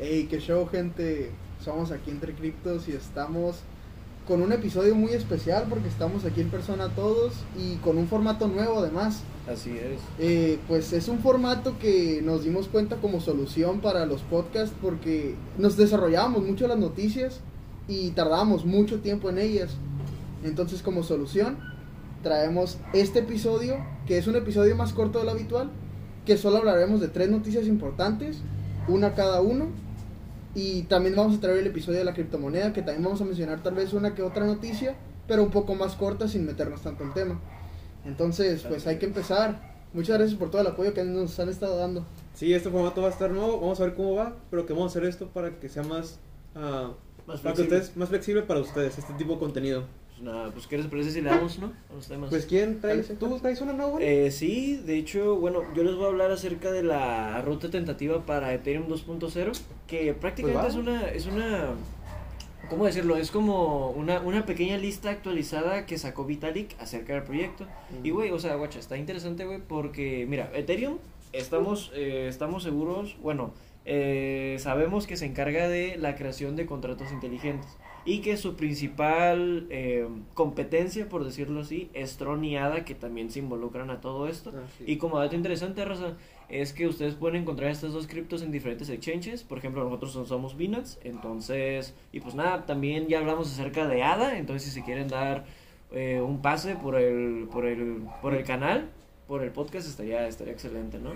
Hey, qué show, gente. Somos aquí entre criptos y estamos con un episodio muy especial porque estamos aquí en persona todos y con un formato nuevo además. Así es. Eh, pues es un formato que nos dimos cuenta como solución para los podcasts porque nos desarrollábamos mucho las noticias y tardábamos mucho tiempo en ellas. Entonces como solución traemos este episodio que es un episodio más corto de lo habitual que solo hablaremos de tres noticias importantes, una cada uno. Y también vamos a traer el episodio de la criptomoneda, que también vamos a mencionar tal vez una que otra noticia, pero un poco más corta sin meternos tanto en tema. Entonces, pues hay que empezar. Muchas gracias por todo el apoyo que nos han estado dando. Sí, este formato va a estar nuevo, vamos a ver cómo va, pero que vamos a hacer esto para que sea más, Más para que ustedes, más flexible para ustedes, este tipo de contenido. Pues nada, pues ¿qué les parece si le damos, no? A los temas. Pues, ¿quién trae? Cállese, ¿Tú traes una nueva? Eh, sí, de hecho, bueno, yo les voy a hablar acerca de la ruta tentativa para Ethereum 2.0, que prácticamente Pues es va. una, es una, ¿cómo decirlo? Es como una, una pequeña lista actualizada que sacó Vitalik acerca del proyecto. Y, güey, o sea, guacha, está interesante, güey, porque, mira, Ethereum, estamos, eh, estamos seguros, bueno, eh, sabemos que se encarga de la creación de contratos inteligentes y que su principal eh, competencia, por decirlo así, es Tron y ADA, que también se involucran a todo esto. Ah, sí. Y como dato interesante, Raza, es que ustedes pueden encontrar estas dos criptos en diferentes exchanges. Por ejemplo, nosotros son- somos Binance. Entonces, y pues nada, también ya hablamos acerca de ADA. Entonces, si se quieren dar eh, un pase por el, por el, por el canal, por el podcast, estaría, estaría excelente, ¿no?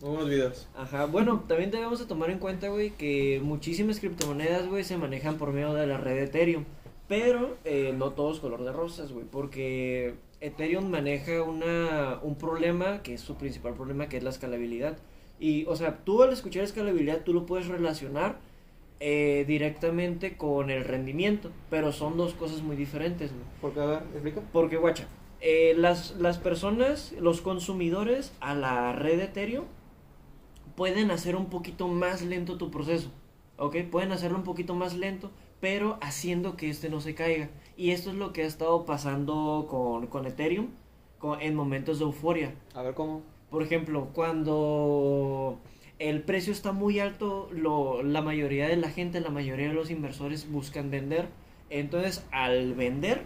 Muy buenos videos. Ajá, bueno, también debemos de tomar en cuenta, güey, que muchísimas criptomonedas, güey, se manejan por medio de la red de Ethereum. Pero eh, no todos color de rosas, güey, porque Ethereum maneja una, un problema, que es su principal problema, que es la escalabilidad. Y, o sea, tú al escuchar escalabilidad, tú lo puedes relacionar eh, directamente con el rendimiento, pero son dos cosas muy diferentes, güey. Porque, a ver, explica. Porque, guacha, eh, las, las personas, los consumidores a la red de Ethereum pueden hacer un poquito más lento tu proceso. ¿Ok? Pueden hacerlo un poquito más lento, pero haciendo que este no se caiga. Y esto es lo que ha estado pasando con, con Ethereum con- en momentos de euforia. A ver cómo. Por ejemplo, cuando el precio está muy alto, lo, la mayoría de la gente, la mayoría de los inversores buscan vender. Entonces, al vender,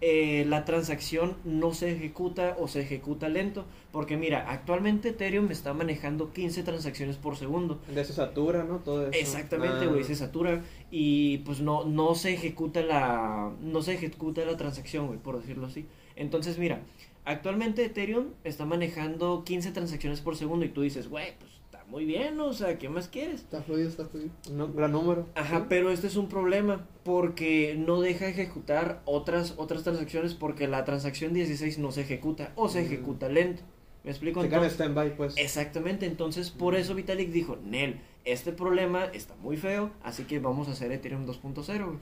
eh, la transacción no se ejecuta o se ejecuta lento. Porque mira, actualmente Ethereum está manejando 15 transacciones por segundo. De se satura, ¿no? Todo eso. Exactamente, Ah. güey, se satura y pues no, no se ejecuta la no se ejecuta la transacción, güey, por decirlo así. Entonces, mira, actualmente Ethereum está manejando 15 transacciones por segundo y tú dices, güey, pues muy bien, o sea, ¿qué más quieres? Está fluido, está fluido. Gran número. Ajá, pero este es un problema porque no deja ejecutar otras otras transacciones porque la transacción 16 no se ejecuta o se Mm. ejecuta lento. ¿Me explico? Se Entonces- stand-by, pues. Exactamente, entonces por eso Vitalik dijo, Nel, este problema está muy feo, así que vamos a hacer Ethereum 2.0, güey.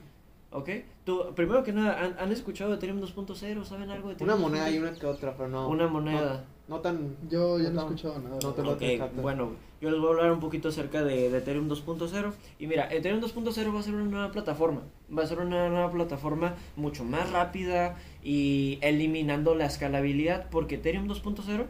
¿Ok? Tú, primero que nada, ¿han, han escuchado de Ethereum 2.0? ¿Saben algo de Ethereum Una moneda 2.0? y una que otra, pero no. Una moneda. No, no tan. Yo ya no he tan- escuchado nada. no te lo- Ok, exacto. bueno, yo les voy a hablar un poquito acerca de, de Ethereum 2.0. Y mira, Ethereum 2.0 va a ser una nueva plataforma. Va a ser una nueva plataforma mucho más rápida y eliminando la escalabilidad. Porque Ethereum 2.0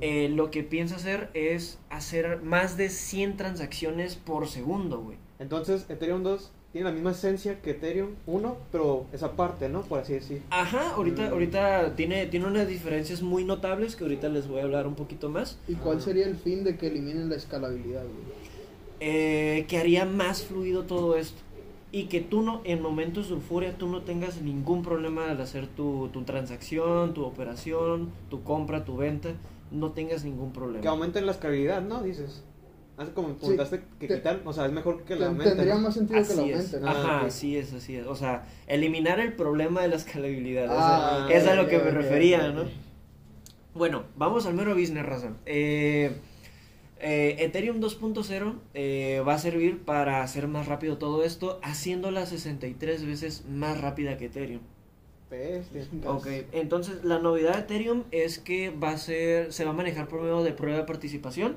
eh, lo que piensa hacer es hacer más de 100 transacciones por segundo, güey. Entonces, Ethereum 2 tiene la misma esencia que Ethereum 1, pero esa parte, ¿no? Por así decir. Ajá, ahorita, Mm. ahorita tiene, tiene unas diferencias muy notables que ahorita les voy a hablar un poquito más. ¿Y cuál sería el fin de que eliminen la escalabilidad, güey? eh, que haría más fluido todo esto. Y que tú no, en momentos de euforia, tú no tengas ningún problema al hacer tu, tu transacción, tu operación, tu compra, tu venta, no tengas ningún Que problema. aumenten la escalabilidad, ¿no? Dices. Hace como preguntaste que te- quitar, o sea, es mejor que la Ten- aumenten. Tendría más sentido que la aumenten. Ajá, ok. así es, así es. O sea, eliminar el problema de la escalabilidad. o Ah, sea, es a lo que me refería. ¿no? Bueno, vamos al mero business, razón. Eh, eh, Ethereum 2.0 eh, va a servir para hacer más rápido todo esto, haciéndola 63 veces más rápida que Ethereum. Bestia. Ok, entonces la novedad de Ethereum es que va a ser, se va a manejar por medio de prueba de participación,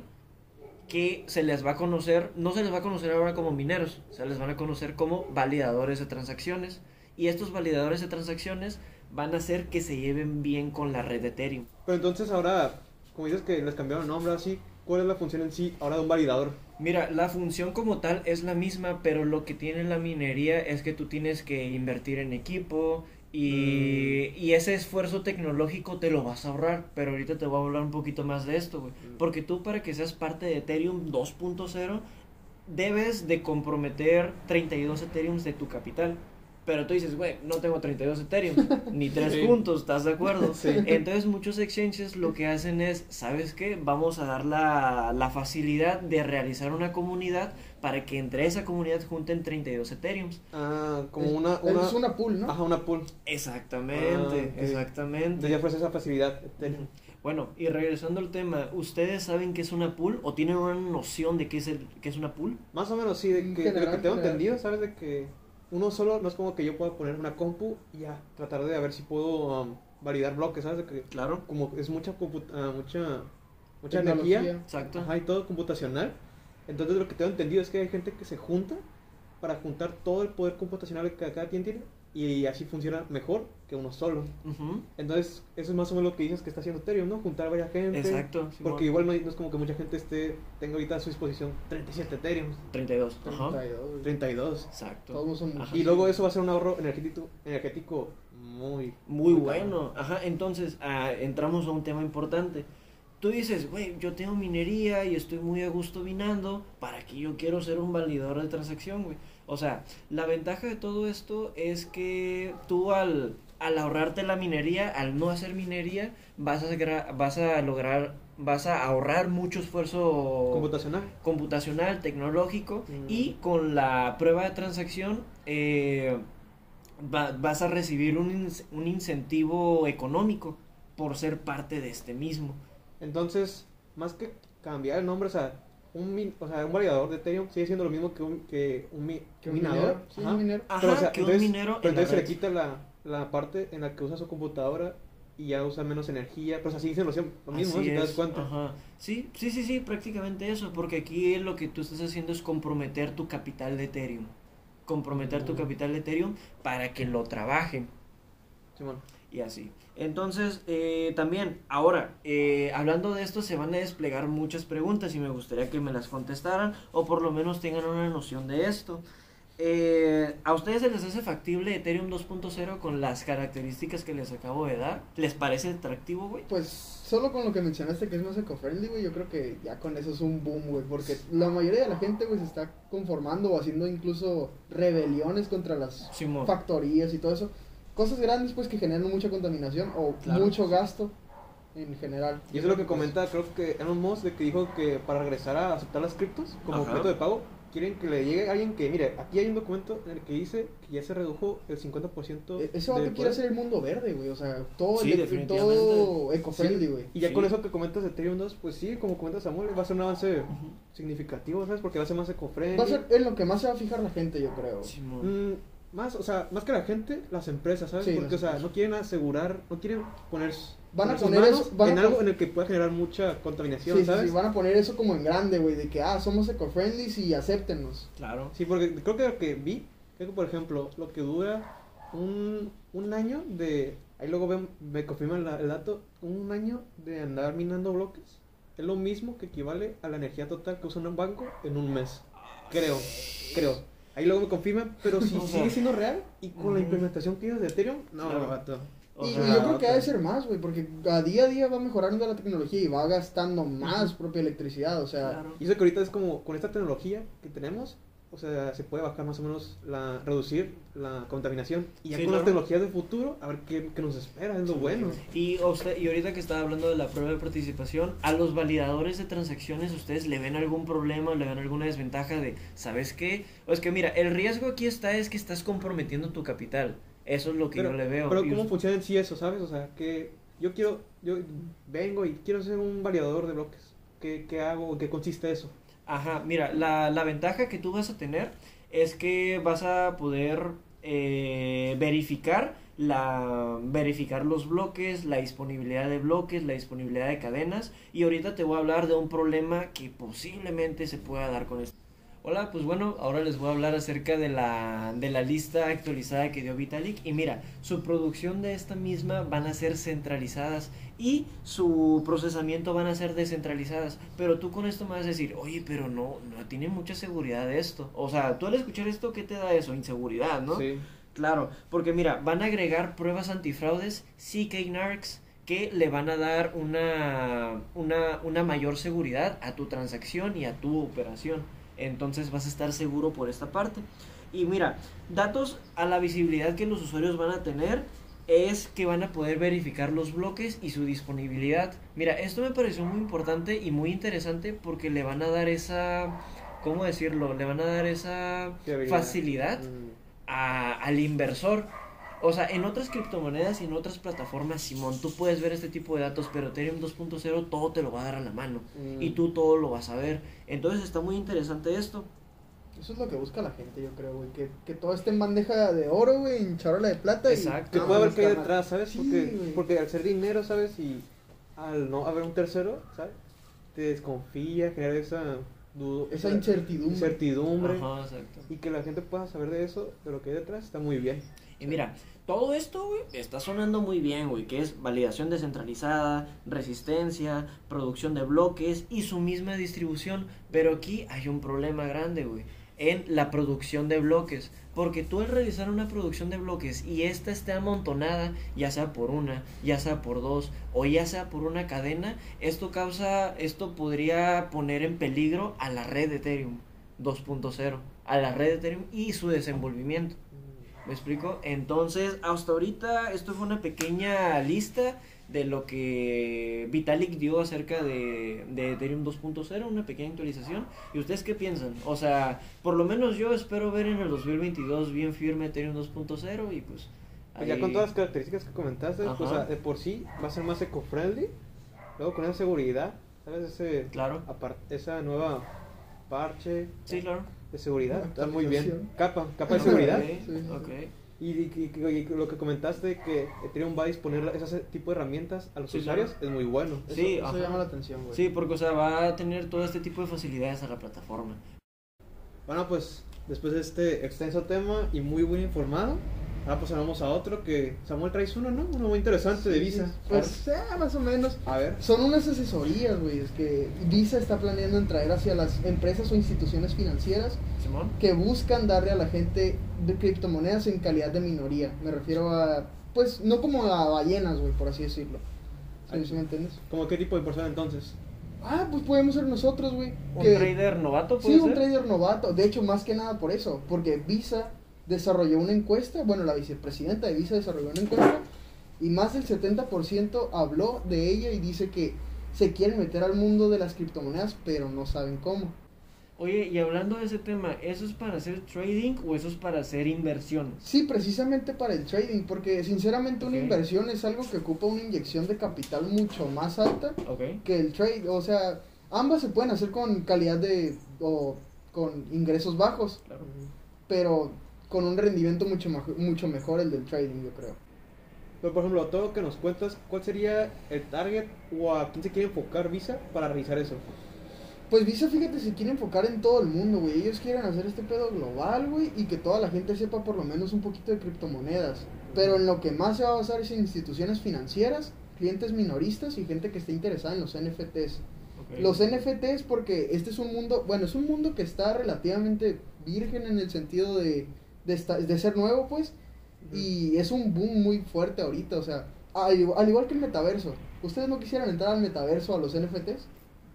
que se les va a conocer, no se les va a conocer ahora como mineros, se les van a conocer como validadores de transacciones. Y estos validadores de transacciones van a hacer que se lleven bien con la red de Ethereum. Pero entonces ahora, como dices que les cambiaron el nombre así, ¿cuál es la función en sí ahora de un validador? Mira, la función como tal es la misma, pero lo que tiene la minería es que tú tienes que invertir en equipo y, Mm. y ese esfuerzo tecnológico te lo vas a ahorrar. Pero ahorita te voy a hablar un poquito más de esto, güey. Mm. Porque tú para que seas parte de Ethereum 2.0 debes de comprometer 32 Ethereums de tu capital. Pero tú dices, güey, no tengo 32 Ethereum, ni tres Sí. puntos, ¿estás de acuerdo? Sí. Entonces muchos exchanges lo que hacen es, ¿sabes qué? Vamos a dar la, la facilidad de realizar una comunidad para que entre esa comunidad junten 32 Ethereums. Ah, como Es- una, una, Es una pool, ¿no? Ajá, una pool. Exactamente, Ah, exactamente. Entonces ya ofrece esa facilidad. Ethereum. Bueno, y regresando al tema, ¿ustedes saben qué es una pool o tienen una noción de qué es, el, qué es una pool? Más o menos sí, de, que, lo que tengo general. entendido, ¿sabes? De que uno solo no es como que yo pueda poner una compu y ya tratar de a ver si puedo um, validar bloques, ¿sabes? Que Claro, como es mucha ah, mucha mucha Tecnología. energía, exacto. ajá, y todo computacional. Entonces lo que tengo entendido es que hay gente que se junta para juntar todo el poder computacional que cada quien tiene y así funciona mejor que uno solo. Entonces, eso es más o menos lo que dices que está haciendo Ethereum, ¿no? Juntar a varias gente. Exacto. Porque igual no, hay- no es como que mucha gente esté tenga ahorita a su disposición 37 Ethereum, 32. Ajá. 32, güey. 32. Exacto. Todos son Ajá. Y luego eso va a ser un ahorro energético, energético muy... Muy muy bueno. Ajá, entonces ah, entramos a un tema importante. Tú dices, güey, yo tengo minería y estoy muy a gusto minando, ¿para que yo quiero ser un validador de transacción, güey? O sea, la ventaja de todo esto es que tú al, al ahorrarte la minería, al no hacer minería, vas a, vas a lograr, vas a ahorrar mucho esfuerzo Computacional. computacional, tecnológico Mm. y con la prueba de transacción eh, va- vas a recibir un, un incentivo económico por ser parte de este mismo. Entonces, más que cambiar el nombre, o sea, un, min- o sea, un validador de Ethereum sigue siendo lo mismo que un, que un, mi- Que un un minador. minero, sí, Ajá. un minero. Ajá, Pero, o sea, que un entonces- minero Pero en entonces se le quita la, la parte en la que usa su computadora y ya usa menos energía. Pero o sea, sigue siendo lo mismo, ¿no? Así Si te das cuenta. ajá. Sí, sí, sí, sí, prácticamente eso, porque aquí lo que tú estás haciendo es comprometer tu capital de Ethereum. Comprometer tu Mm. capital de Ethereum para que lo trabajen. Simón. Y así. Entonces, eh, también, ahora, eh, hablando de esto, se van a desplegar muchas preguntas y me gustaría que me las contestaran o por lo menos tengan una noción de esto. Eh, ¿A ustedes se les hace factible Ethereum 2.0 con las características que les acabo de dar? ¿Les parece atractivo, güey? Pues solo con lo que mencionaste que es más eco-friendly, güey, yo creo que ya con eso es un boom, güey, porque la mayoría de la gente, güey, se está conformando o haciendo incluso rebeliones contra las Simón. factorías y todo eso. Cosas grandes, pues, que generan mucha contaminación o Claro. mucho gasto en general. Y eso es lo que Pues, comenta, creo que Elon Musk, de que dijo que para regresar a aceptar las criptos como Ajá. método de pago, quieren que le llegue alguien que, mire, aquí hay un documento en el que dice que ya se redujo el 50% e- Ese vato quiere hacer el mundo verde, güey, o sea, todo, Sí, definitivamente. todo eco-friendly, güey. Y ya Sí. con eso que comentas de Ethereum 2, pues sí, como comenta Samuel, va a ser un avance significativo, ¿sabes? Porque va a ser más eco-friendly. Va a ser en lo que más se va a fijar la gente, yo creo. Mm, más, o sea, más que la gente, las empresas, ¿sabes? Sí, Porque, o sea, empresas. no quieren asegurar, no quieren poner, Van a sus poner manos eso- van en algo en el que pueda generar mucha contaminación, Sí, sí, ¿sabes? sí, van a poner eso como en grande, güey, de que, ah, somos eco-friendly y acéptenos. Claro. Sí, porque creo que lo que vi, creo que por ejemplo, lo que dura un, un año de, ahí luego ven- me confirman la- el dato, un año de andar minando bloques, es lo mismo que equivale a la energía total que usa un banco en un mes. Creo, creo. Ahí luego me confirman, pero si sigue siendo real y con la implementación que ellos de Ethereum, no, Claro. vato. Y sea, y yo creo que ha de ser más, güey, porque a día a día va mejorando la tecnología y va gastando más propia electricidad, o sea, Claro. Y eso que ahorita es como, con esta tecnología que tenemos, o sea, se puede bajar más o menos, la reducir la contaminación. Y ya Sí, con claro. las tecnologías del futuro, a ver qué, qué nos espera, es lo bueno. Y, usted, y ahorita que estaba hablando de la prueba de participación, a los validadores de transacciones, ¿ustedes le ven algún problema, le ven alguna desventaja de, ¿sabes qué? O es que mira, el riesgo aquí está es que estás comprometiendo tu capital. Eso es lo que Pero, yo le veo. pero ¿cómo funciona en sí eso, sabes? O sea, que yo quiero, yo vengo y quiero ser un validador de bloques. ¿Qué, qué hago? ¿En qué consiste eso? Ajá, mira, la, la ventaja que tú vas a tener es que vas a poder eh, verificar la verificar los bloques, la disponibilidad de bloques, la disponibilidad de cadenas y ahorita te voy a hablar de un problema que posiblemente se pueda dar con esto. Hola, pues bueno, ahora les voy a hablar acerca de la, de la lista actualizada que dio Vitalik. Y mira, su producción de esta misma van a ser centralizadas y su procesamiento van a ser descentralizadas. Pero tú con esto me vas a decir, oye, pero no, no tiene mucha seguridad esto. O sea, tú al escuchar esto, ¿qué te da eso? Inseguridad, ¿no? Sí. Claro, porque mira, van a agregar pruebas antifraudes, CK Narcs, que le van a dar una, una, una mayor seguridad a tu transacción y a tu operación. Entonces vas a estar seguro por esta parte. Y mira, datos a la visibilidad que los usuarios van a tener es que van a poder verificar los bloques y su disponibilidad. Mira, esto me pareció muy importante y muy interesante porque le van a dar esa, ¿cómo decirlo? Le van a dar esa facilidad Mm. a- al inversor. O sea, en otras criptomonedas y en otras plataformas, Simón, tú puedes ver este tipo de datos, pero Ethereum 2.0 todo te lo va a dar a la mano. Mm. Y tú todo lo vas a ver. Entonces está muy interesante esto. Eso es lo que busca la gente, yo creo, güey. Que, que todo esté en bandeja de oro, güey, en charola de plata. Exacto. Que no, puede haber que hay detrás, ¿sabes? Sí, porque, al ser dinero, ¿sabes? Y al no haber un tercero, ¿sabes? Te desconfía, genera esa duda, Esa incertidumbre. incertidumbre. Ajá, exacto. Y que la gente pueda saber de eso, de lo que hay detrás, está muy bien. Y mira, todo esto, güey, está sonando muy bien, güey, que es validación descentralizada, resistencia, producción de bloques y su misma distribución. Pero aquí hay un problema grande, güey, en la producción de bloques. Porque tú al realizar una producción de bloques y esta esté amontonada, ya sea por una, ya sea por dos, o ya sea por una cadena, esto causa, esto podría poner en peligro a la red de Ethereum 2.0, a la red de Ethereum y su desenvolvimiento. ¿Me explico? Entonces, hasta ahorita esto fue una pequeña lista de lo que Vitalik dio acerca de, de Ethereum 2.0, una pequeña actualización. ¿Y ustedes qué piensan? O sea, por lo menos yo espero ver en el 2022 bien firme Ethereum 2.0 y pues... Pues ya ahí- con todas las características que comentaste, pues, o Ajá. sea, de por sí va a ser más eco-friendly. Luego con esa seguridad, ¿sabes? Ese, Claro. esa nueva parche Sí, claro. de seguridad, está muy bien. Capa, capa de seguridad. Ok, Sí, sí, ok. Y, y- y- y lo que comentaste que Ethereum va a disponer ese tipo de herramientas a los Sí, usuarios claro. es muy bueno. Eso, Sí, eso llama la atención, güey. Sí, porque o sea, va a tener todo este tipo de facilidades a la plataforma. Bueno, pues después de este extenso tema y muy bien informado, ahora pues vamos a otro que Samuel traes uno, ¿no? Uno muy interesante de Visa. Pues, eh, más o menos. A ver. Son unas asesorías, güey. Es que Visa está planeando en traer hacia las empresas o instituciones financieras Simón. que buscan darle a la gente de criptomonedas en calidad de minoría. Me refiero a, pues, no como a ballenas, güey, por así decirlo. ¿Sí, sí me entiendes? ¿Cómo qué tipo de persona entonces? Ah, pues podemos ser nosotros, güey. ¿Un que- trader novato puede Sí, un trader novato. De hecho, más que nada por eso. Porque Visa desarrolló una encuesta. Bueno, la vicepresidenta de Visa desarrolló una encuesta. Y más del 70% habló de ella y dice que se quieren meter al mundo de las criptomonedas, pero no saben cómo. Oye, y hablando de ese tema, ¿eso es para hacer trading o eso es para hacer inversiones? Sí, precisamente para el trading, porque sinceramente una inversión es algo que ocupa una inyección de capital mucho más alta Ok. que el trade. O sea, ambas se pueden hacer con calidad de. o con ingresos bajos, Claro. pero con un rendimiento mucho, mucho mejor el del trading, yo creo. Pero por ejemplo, todo lo que nos cuentas, ¿cuál sería el target o a quién se quiere enfocar Visa para realizar eso? Pues Visa, fíjate, se quiere enfocar en todo el mundo, güey. Ellos quieren hacer este pedo global, güey, y que toda la gente sepa por lo menos un poquito de criptomonedas. Pero en lo que más se va a basar es en instituciones financieras, clientes minoristas y gente que esté interesada en los NFTs. Los NFTs porque este es un mundo, bueno, es un mundo que está relativamente virgen en el sentido de, de, esta- de ser nuevo, pues, y es un boom muy fuerte ahorita, o sea, al, igual- al igual que el metaverso. ¿Ustedes no quisieran entrar al metaverso a los NFTs?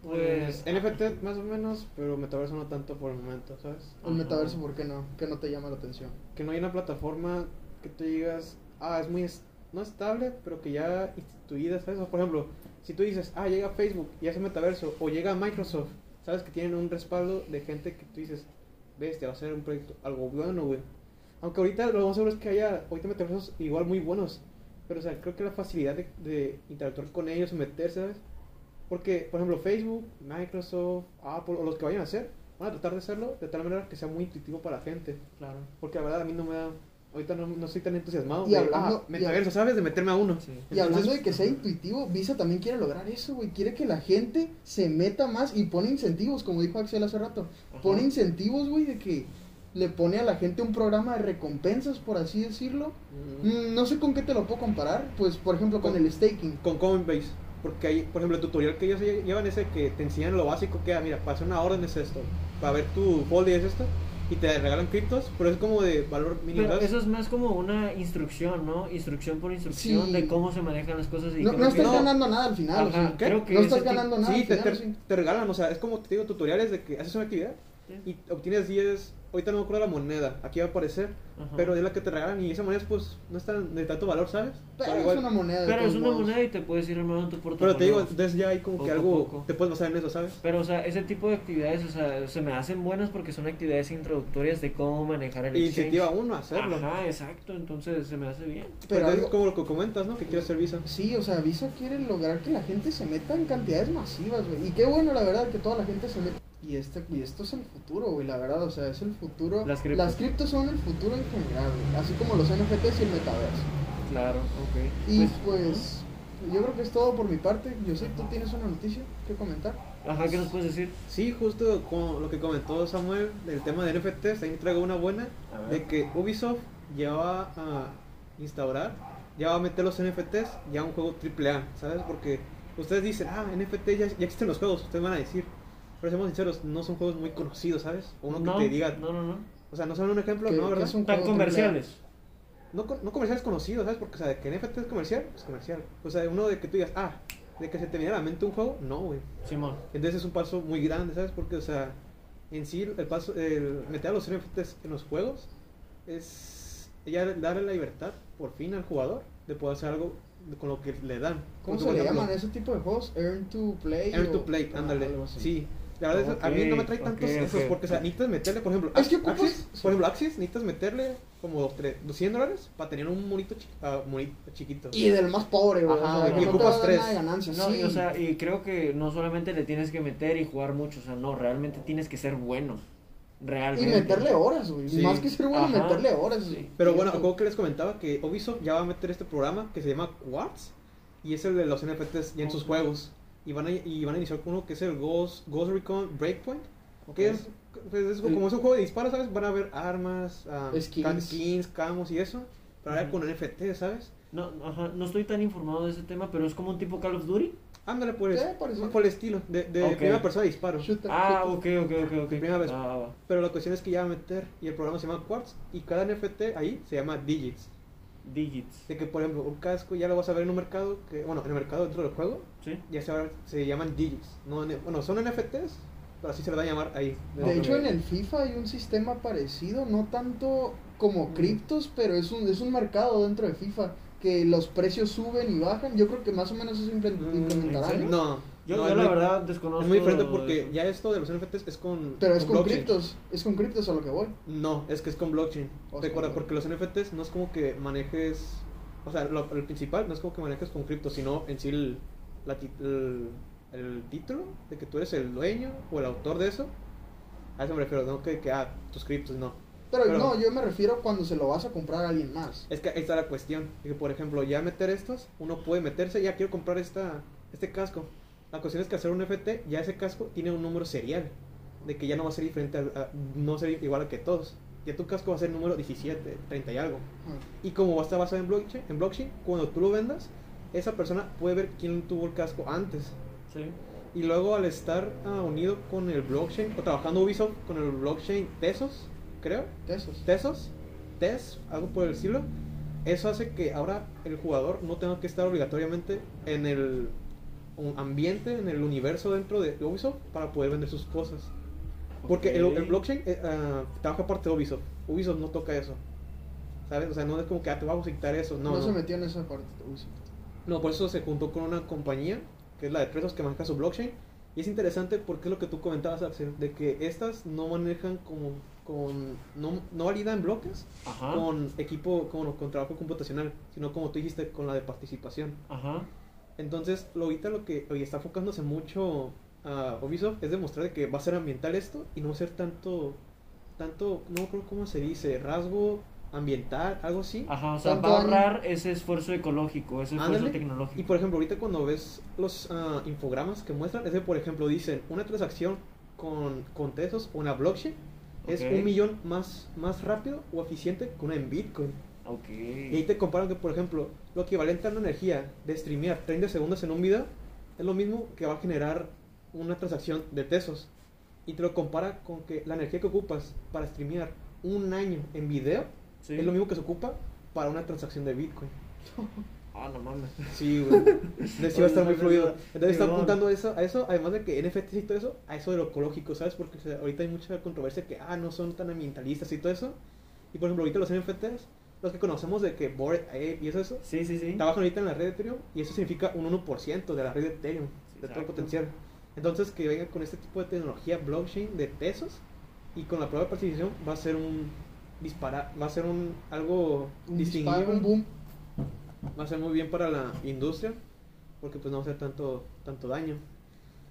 Pues. NFT más o menos, pero metaverso no tanto por el momento, ¿sabes? El metaverso, ¿por qué no? Que no te llama la atención. Que no hay una plataforma que tú digas, ah, es muy, es- no estable, pero que ya instituida, ¿sabes? O, por ejemplo, si tú dices, ah, llega Facebook y hace metaverso, o llega Microsoft, ¿sabes? Que tienen un respaldo de gente que tú dices, ves, te va a hacer un proyecto, algo bueno, güey. Aunque ahorita lo más seguro es que haya, ahorita metaversos igual muy buenos, pero o sea, creo que la facilidad de, de interactuar con ellos, meterse, ¿sabes? Porque, por ejemplo, Facebook, Microsoft, Apple, o los que vayan a hacer, van a tratar de hacerlo de tal manera que sea muy intuitivo para la gente. Claro. Porque la verdad a mí no me da ahorita no, no estoy tan entusiasmado. Y de, hablando- ah, y metaverso, ¿sabes? De meterme a uno. Sí. Y hablando de que sea intuitivo, Visa también quiere lograr eso, güey. Quiere que la gente se meta más y pone incentivos, como dijo Axel hace rato. Ajá. Pone incentivos, güey, de que le pone a la gente un programa de recompensas, por así decirlo. mm, Mm, No sé con qué te lo puedo comparar. Pues, por ejemplo, con Con- el staking. con Coinbase. Porque hay, por ejemplo, el tutorial que ellos lle- llevan ese que te enseñan lo básico que, ah, mira, para hacer una orden es esto, para ver tu folio es esto, y te regalan criptos, pero es como de valor mínimo. Eso es más como una instrucción, ¿no? Instrucción por instrucción Sí. de cómo se manejan las cosas. Y No, no estás no. ganando nada al final. o sea, ¿qué? creo que no estás ganando nada Sí, al te, final. te- sí. te regalan, o sea, es como te digo, tutoriales de que haces una actividad. Y obtienes 10, ahorita no me acuerdo la moneda, aquí va a aparecer, Ajá. pero es la que te regalan y esa moneda pues no es tan de tanto valor, ¿sabes? Pero Pero es una moneda. Pero es una modos. moneda y te puedes ir armando tu portafolio. pero te digo, entonces ya hay como Poco que algo, poco. te puedes basar en eso, ¿sabes? Pero, o sea, ese tipo de actividades, o sea, se me hacen buenas porque son actividades introductorias de cómo manejar el Y exchange. incentiva a uno a hacerlo. Ajá, exacto, entonces se me hace bien. Pero Pero es como lo que comentas, ¿no? Que quiere hacer Visa. Sí, o sea, Visa quiere lograr que la gente se meta en cantidades masivas, güey. Y qué bueno, la verdad, que toda la gente se meta. Y, este, y esto es el futuro, güey, la verdad, o sea, es el futuro. Las criptos. criptos son el futuro en general, güey. Así como los NFTs y el metaverso. Claro, ok. Y pues, yo creo que es todo por mi parte. Yo sé, ¿tú tienes una noticia que comentar? Ajá, ¿qué nos puedes decir? Sí, justo con lo que comentó Samuel del tema de NFTs, ahí traigo una buena de que Ubisoft ya va a instaurar, ya va a meter los NFTs ya a un juego AAA, ¿sabes? Porque ustedes dicen, ah, NFT ya, ya existen los juegos, ustedes van a decir, pero seamos sinceros, no son juegos muy conocidos, ¿sabes? O uno no, que te diga, No, no, no. o sea, no son un ejemplo, ¿no? ¿Verdad? es un Tan comerciales. No, no comerciales conocidos, ¿sabes? Porque, o sea, de que NFT es comercial, es comercial. O sea, uno de que tú digas, ah, de que se te viene a la mente un juego, no, güey. Simón. Entonces es un paso muy grande, ¿sabes? Porque, o sea, en sí, el paso, el meter a los NFTs en los juegos es ya darle la libertad, por fin, al jugador de poder hacer algo con lo que le dan. ¿Cómo se le llaman ese tipo de juegos? Earn to play. Earn o- to play, ah, ándale. Sí. La verdad, es- a mí no me trae tantos esos porque, o sea, necesitas meterle, por ejemplo, Es que Axis- ocupas- Axis, por ejemplo, Axis, necesitas meterle como tre- 200 dólares para tener un monito, chi- ah, monito chiquito. Y del más pobre, güey. Ajá, o sea, y no te ocupas tres. nada de ganancia. No, sí. y, o sea, y creo que no solamente le tienes que meter y jugar mucho, o sea, no, realmente tienes que ser bueno. y Realmente. meterle horas, güey. Sí. Más que ser bueno, Ajá. meterle horas. Sí. Pero Y bueno, como que les comentaba que Ubisoft ya va a meter este programa que se llama Quartz y es el de los NFTs ya en sus juegos. Y van, a, y van a iniciar uno que es el Ghost, Ghost Recon Breakpoint, Ok. que es, pues, es como es un juego de disparos, ¿sabes? Van a ver armas, ah, Skins. skins, camos y eso, pero ahora Ujú. con NFT, ¿sabes? No, ajá, no estoy tan informado de ese tema, pero es como un tipo Call of Duty. Ándale, pues, Sí, parecido. por el estilo, de, de Ok. primera persona de disparos. Shooter, Ah, shooter. ok, ok, ok, ok. Primera vez. Ah, va. Pero la cuestión es que ya va a meter, y el programa se llama Quartz, y cada NFT ahí se llama Digits. Digits. De que, por ejemplo, un casco ya lo vas a ver en un mercado, que bueno, en el mercado dentro del juego, ¿Sí? ya se, va- se llaman digits. No, bueno, son NFTs, pero así se les va a llamar ahí. De hecho, en el FIFA hay un sistema parecido, no tanto como Mm. criptos, pero es un, es un mercado dentro de FIFA que los precios suben y bajan. Yo creo que más o menos eso Mm, implementarán. Yo, no, yo es la muy- verdad desconozco. Es muy diferente porque eso. ya esto de los NFTs es con. Pero es con blockchain. criptos, es con criptos a lo que voy. No, es que es con blockchain. O sea, Recuerda, con- porque los NFTs no es como que manejes. O sea, lo, el principal no es como que manejes con cripto, sino en sí el, la el, el título de que tú eres el dueño o el autor de eso. A eso me refiero, no que, que ah, tus criptos, no. Pero, Pero- no, yo me refiero cuando se lo vas a comprar a alguien más. Es que ahí está la cuestión. Que, por ejemplo, ya meter estos, uno puede meterse, ya quiero comprar esta, este casco. La cuestión es que hacer un FT, ya ese casco tiene un número serial. De que ya no va a ser diferente, a, a- no va a ser igual que todos. Ya tu casco va a ser número 17, 30 y algo. Y como va a estar basado en blockchain, en blockchain, cuando tú lo vendas, esa persona puede ver quién tuvo el casco antes. Sí. Y luego al estar ah, unido con el blockchain, o trabajando Ubisoft con el blockchain Tesos, creo, Tesos. Tesos, TES, algo por el estilo, eso hace que ahora el jugador no tenga que estar obligatoriamente en el ambiente, en el universo dentro de Ubisoft para poder vender sus cosas. Porque el, blockchain eh, ah, trabaja parte de Ubisoft. Ubisoft no toca eso. ¿Sabes? O sea, no es como que ah, te vamos a quitar eso. No, No, no. se metió en esa parte. Sí. No, por eso se juntó con una compañía, que es la de Tresos, que maneja su blockchain. Y es interesante porque es lo que tú comentabas, Axel, de que estas no manejan como con no, no validan bloques Ajá. con equipo, con, con trabajo computacional, sino como tú dijiste, con la de participación. Ajá. Entonces, lo ahorita lo que hoy está enfocándose mucho a Ubisoft es demostrar de que va a ser ambiental esto y no va a ser tanto, tanto, no creo cómo se dice, rasgo ambiental, algo así. Ajá, o sea, ¿Cuánto va a ahorrar ese esfuerzo ecológico, ese esfuerzo Ándale. tecnológico. Y por ejemplo, ahorita cuando ves los ah, infogramas que muestran, es que por ejemplo dicen una transacción con, con Tesos o una blockchain es un millón más, más rápido o eficiente que una en Bitcoin. Ok. Y ahí te comparan que, por ejemplo, lo equivalente a una energía de streamear 30 segundos en un video es lo mismo que va a generar una transacción de Tesos. Y te lo compara con que la energía que ocupas para streamear un año en video Sí. es lo mismo que se ocupa para una transacción de Bitcoin. Ah, no mames. Sí, güey. Entonces va a estar muy fluido. Entonces están Simón. apuntando eso, a eso, además de que NFTs y todo eso, a eso de lo ecológico, ¿sabes? Porque o sea, ahorita hay mucha controversia que, ah, no son tan ambientalistas y todo eso. Y por ejemplo, ahorita los NFTs, los que conocemos de que Bored Ape y eso, eso Sí, sí, sí. trabajan ahorita en la red de Ethereum y eso significa un 1% de la red de Ethereum, de todo el potencial. Entonces, que venga con este tipo de tecnología blockchain de pesos y con la prueba de participación va a ser un dispara, va a ser un algo Un distinguible disparo, un boom. va a ser muy bien para la industria porque pues no va a hacer tanto tanto daño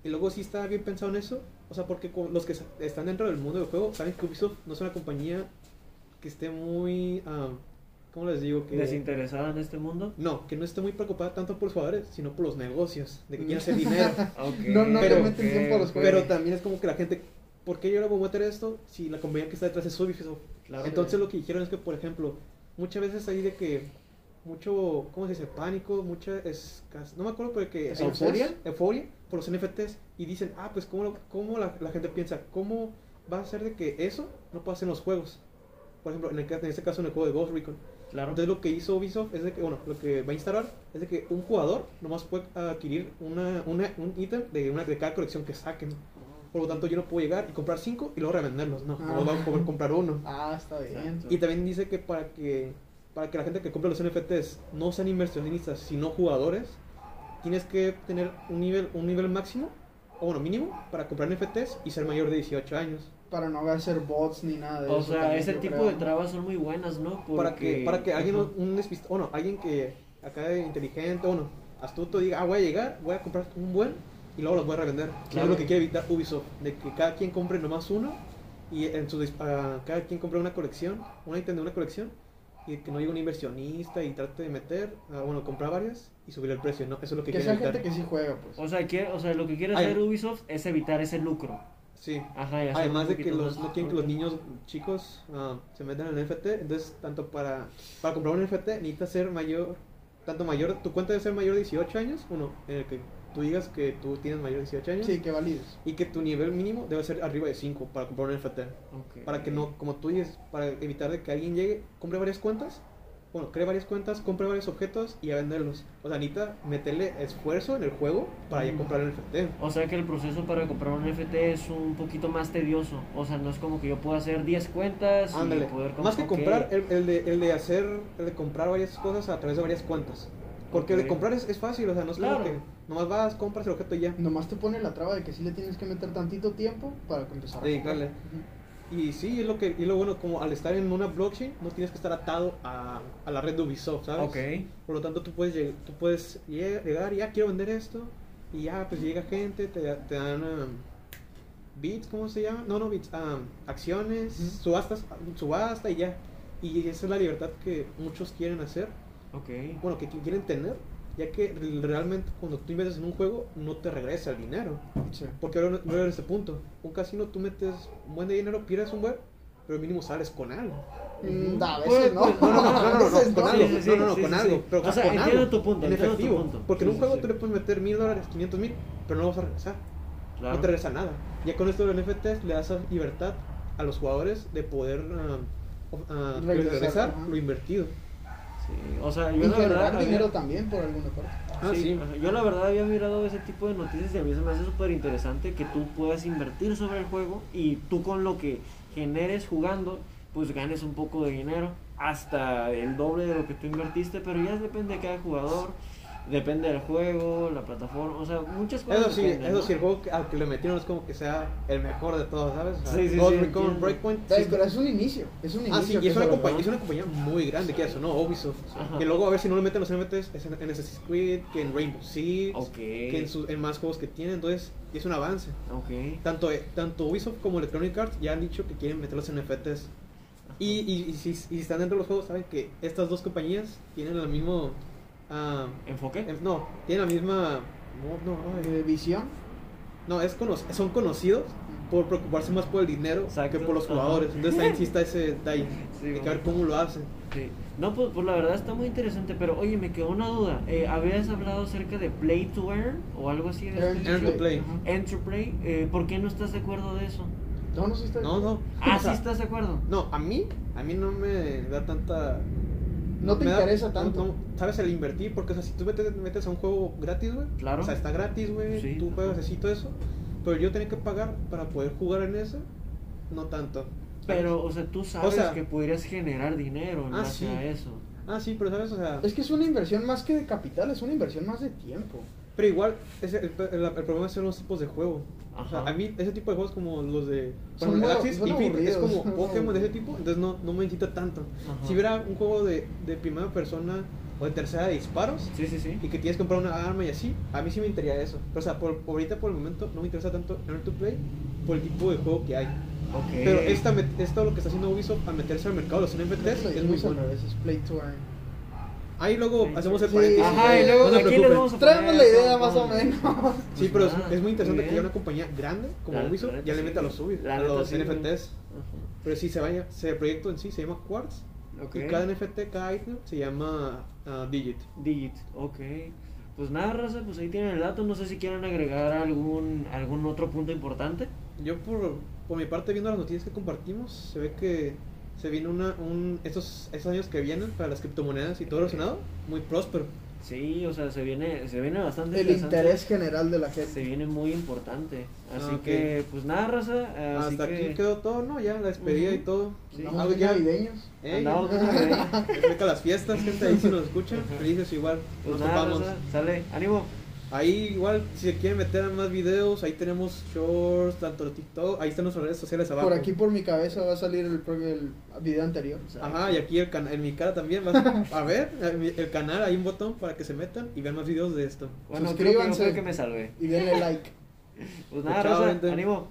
y luego sí está bien pensado en eso o sea porque los que están dentro del mundo del juego saben que Ubisoft no es una compañía que esté muy ah, cómo les digo que Desinteresada en este mundo. no que no esté muy preocupada tanto por los jugadores sino por los negocios de que quieren hacer dinero Ok. No, no le meten ok, tiempo a los pero también es como que la gente ¿por qué yo le voy a meter esto si la compañía que está detrás es Ubisoft Claro. entonces lo que dijeron es que, por ejemplo, muchas veces hay de que mucho, ¿cómo se dice? Pánico, mucha escas- no me acuerdo, pero que ¿Es euforia, euforia por los NFTs y dicen, ah, pues cómo, lo- cómo la, la gente piensa, cómo va a ser de que eso no pasa en los juegos. Por ejemplo, en, el, en este caso en el juego de Ghost Recon. Claro. Entonces lo que hizo Ubisoft es de que, bueno, lo que va a instalar es de que un jugador nomás puede adquirir una, una, un ítem de, una, de cada colección que saquen. Por lo tanto, yo no puedo llegar y comprar cinco y luego revenderlos. No, no Ah. voy a poder comprar uno. Ah, está bien. Y también dice que para que para que la gente que compre los NFTs no sean inversionistas, sino jugadores, tienes que tener un nivel un nivel máximo o bueno, mínimo para comprar NFTs y ser mayor de 18 años. Para no hacer bots ni nada de O eso. sea, también, ese tipo creo. de trabas son muy buenas, ¿no? Para que Porque- para que alguien Ajá. un despist- bueno, alguien que acá de inteligente, bueno, astuto diga, "Ah, voy a llegar, voy a comprar un buen y luego los voy a revender." Claro. Es lo que quiere evitar Ubisoft, de que cada quien compre nomás uno y en su ah, cada quien compre una colección, un ítem de una colección y que no llegue un inversionista y trate de meter, ah, bueno, comprar varias y subir el precio, ¿no? Eso es lo que, Que quiere sea evitar. gente que sí juega, pues. O sea, quiere- o sea, lo que quiere Ay. hacer Ubisoft es evitar ese lucro. Sí. Ajá, Además de que los, no quieren que los niños chicos ah, se metan en el NFT, entonces tanto para, para comprar un NFT necesitas ser mayor, tanto mayor, tu cuenta debe ser mayor de 18 años, uno, en el que tú digas que tú tienes mayor de 18 años, Sí, que valides. y que tu nivel mínimo debe ser arriba de 5 para comprar un NFT, para que no, como tú dices, para evitar de que alguien llegue, compre varias cuentas, bueno, cree varias cuentas, compre varios objetos y a venderlos. O sea, necesita meterle esfuerzo en el juego para ya Mm. comprar el NFT. O sea que el proceso para comprar un NFT es un poquito más tedioso. O sea, no es como que yo pueda hacer 10 cuentas y poder com- Más que comprar, el, el de, el de hacer, el de comprar varias cosas a través de varias cuentas. Porque el de comprar es, es fácil, o sea, no es como Claro. que nomás vas, compras el objeto y ya. Nomás te pone la traba de que sí le tienes que meter tantito tiempo para empezar a Dedicarle. comprar. Y sí, es lo que, y lo bueno, como al estar en una blockchain, no tienes que estar atado a, a la red de Ubisoft, ¿sabes? Ok. Por lo tanto, tú puedes, tú puedes lle- llegar ya quiero vender esto. Y ya, pues llega gente, te, te dan um, bits, ¿cómo se llama? No, no bits, um, acciones, Ujú. subastas, subasta y ya. Y esa es la libertad que muchos quieren hacer. Ok. bueno, que quieren tener, ya que realmente cuando tú inviertes en un juego no te regresa el dinero. Sí. Porque ahora no en este punto. Un casino tú metes un buen de dinero, pierdes un buen, pero mínimo sales con algo. Mm, a Pues, veces no. pues, no, no, no, no, no, con no. algo, no, no, con algo, pero O sea, con entiendo algo, tu punto, en efectivo. punto. Porque en un sí, juego sí. tú le puedes meter mil dólares, 500 mil, pero no vas a regresar. Claro. No te regresa nada. Ya con esto de los NFTs le das libertad a los jugadores de poder of- ah, Regresar, regresar lo invertido. Sí, O sea, yo Y la verdad. había- dinero también por alguna parte. Ah, sí. Yo la verdad había mirado ese tipo de noticias y a mí se me hace súper interesante que tú puedas invertir sobre el juego y tú con lo que generes jugando, pues ganes un poco de dinero, hasta el doble de lo que tú invertiste, pero ya depende de cada jugador, depende del juego, la plataforma, o sea, muchas cosas. Eso sí, dependen, eso ¿no? sí, el juego que- al que le metieron es como que sea el mejor de todos, ¿sabes? O sea, Sí, sí, Ghost sí, Recon, entiendo. Breakpoint. Sí, pero es un inicio. Es un inicio. Ah, sí, y es una, se compañía, es una compañía muy grande, que eso, ¿no? Ubisoft. Que luego a ver si no le meten los NFTs es en, en Assassin's Creed, que en Rainbow Six, que en, sus- en más juegos que tienen, entonces y es un avance. Ok. Tanto, eh, tanto Ubisoft como Electronic Arts ya han dicho que quieren meter los NFTs Y, y, y si, y si están dentro de los juegos, saben que estas dos compañías tienen el mismo. Ah, ¿Enfoque? no, tienen la misma. No, no, Eh, visión. no, es cono- son conocidos por preocuparse más por el dinero Exacto. que por los Ajá. jugadores. Entonces ahí sí está ese detalle. Sí, Hay que ver cómo lo hacen. Sí. No, pues, pues la verdad está muy interesante, pero oye, me quedó una duda. Eh, ¿Habías hablado acerca de Play to Earn o algo así? De Earn to Earn to tipo? Play. Earn to Play. Eh, ¿Por qué no estás de acuerdo de eso? No, no sé si está No, no. Ah, O sea, sí estás de acuerdo. No, a mí, a mí no me da tanta. No te da- interesa tanto. no, Sabes, el invertir, porque o sea, si tú metes, metes a un juego gratis, güey. Claro. O sea, está gratis, güey. Sí, tú juegas así todo eso. Pero yo tenía que pagar para poder jugar en ese, no tanto. Pero, o sea, tú sabes sea- que podrías generar dinero en Ah, base sí. a eso. Ah, sí, pero sabes, o sea. Es que es una inversión más que de capital, es una inversión más de tiempo. Pero igual, ese, el, el- el problema son los tipos de juego. O sea, a mí, ese tipo de juegos como los de. Son bueno, son Infinite es como Pokémon de ese tipo, entonces no, no me incita tanto. Ajá. Si hubiera un juego de, de primera persona o de tercera de disparos, Sí, sí, sí. y que tienes que comprar una arma y así, a mí sí me interesaría eso. Pero, o sea, por, ahorita por el momento no me interesa tanto Earn to Play por el tipo de juego que hay. Ok. Pero esta, met- esto lo que está haciendo Ubisoft al meterse al mercado de los NFTs Lo es muy bueno. es play to earn. Ahí luego hacemos el paréntesis. Ajá, y luego no aquí les vamos a Traemos la idea más o menos. Sí, pero es, es muy interesante que haya una compañía grande como Ubisoft ya le meta a los subis, a los. NFTs. Pero sí, se vaya, el proyecto en sí se llama Quartz. Y cada NFT, cada item se llama ah, Digit. Digit, ok. Pues nada, raza, pues ahí tienen el dato. No sé si quieren agregar algún algún otro punto importante. Yo por, por mi parte, viendo las noticias que compartimos, se ve que se viene una, un, estos, estos años que vienen para las criptomonedas y todo relacionado, muy próspero. Sí, o sea, se viene se viene bastante El interés general de la se gente. viene muy importante. Así Ah, que, pues nada, raza. eh, así Hasta que aquí quedó todo, ¿no? Ya la despedida Ujú. y todo. Sí. Algo bien ya- navideños. Eh, Andamos ya- las fiestas, gente ahí si nos escuchan, felices igual. Pues nos nada, topamos. raza, sale, ánimo. Ahí igual, si se quieren meter a más videos, ahí tenemos shorts, tanto de TikTok, ahí están nuestras redes sociales abajo. Por aquí por mi cabeza va a salir el, el video anterior. Ajá, y aquí el en mi cara también vas a ver mi- el canal, hay un botón para que se metan y vean más videos de esto. Bueno, creo que Suscríbanse. el que me salvé. Y denle like. Pues nada, gente. ánimo.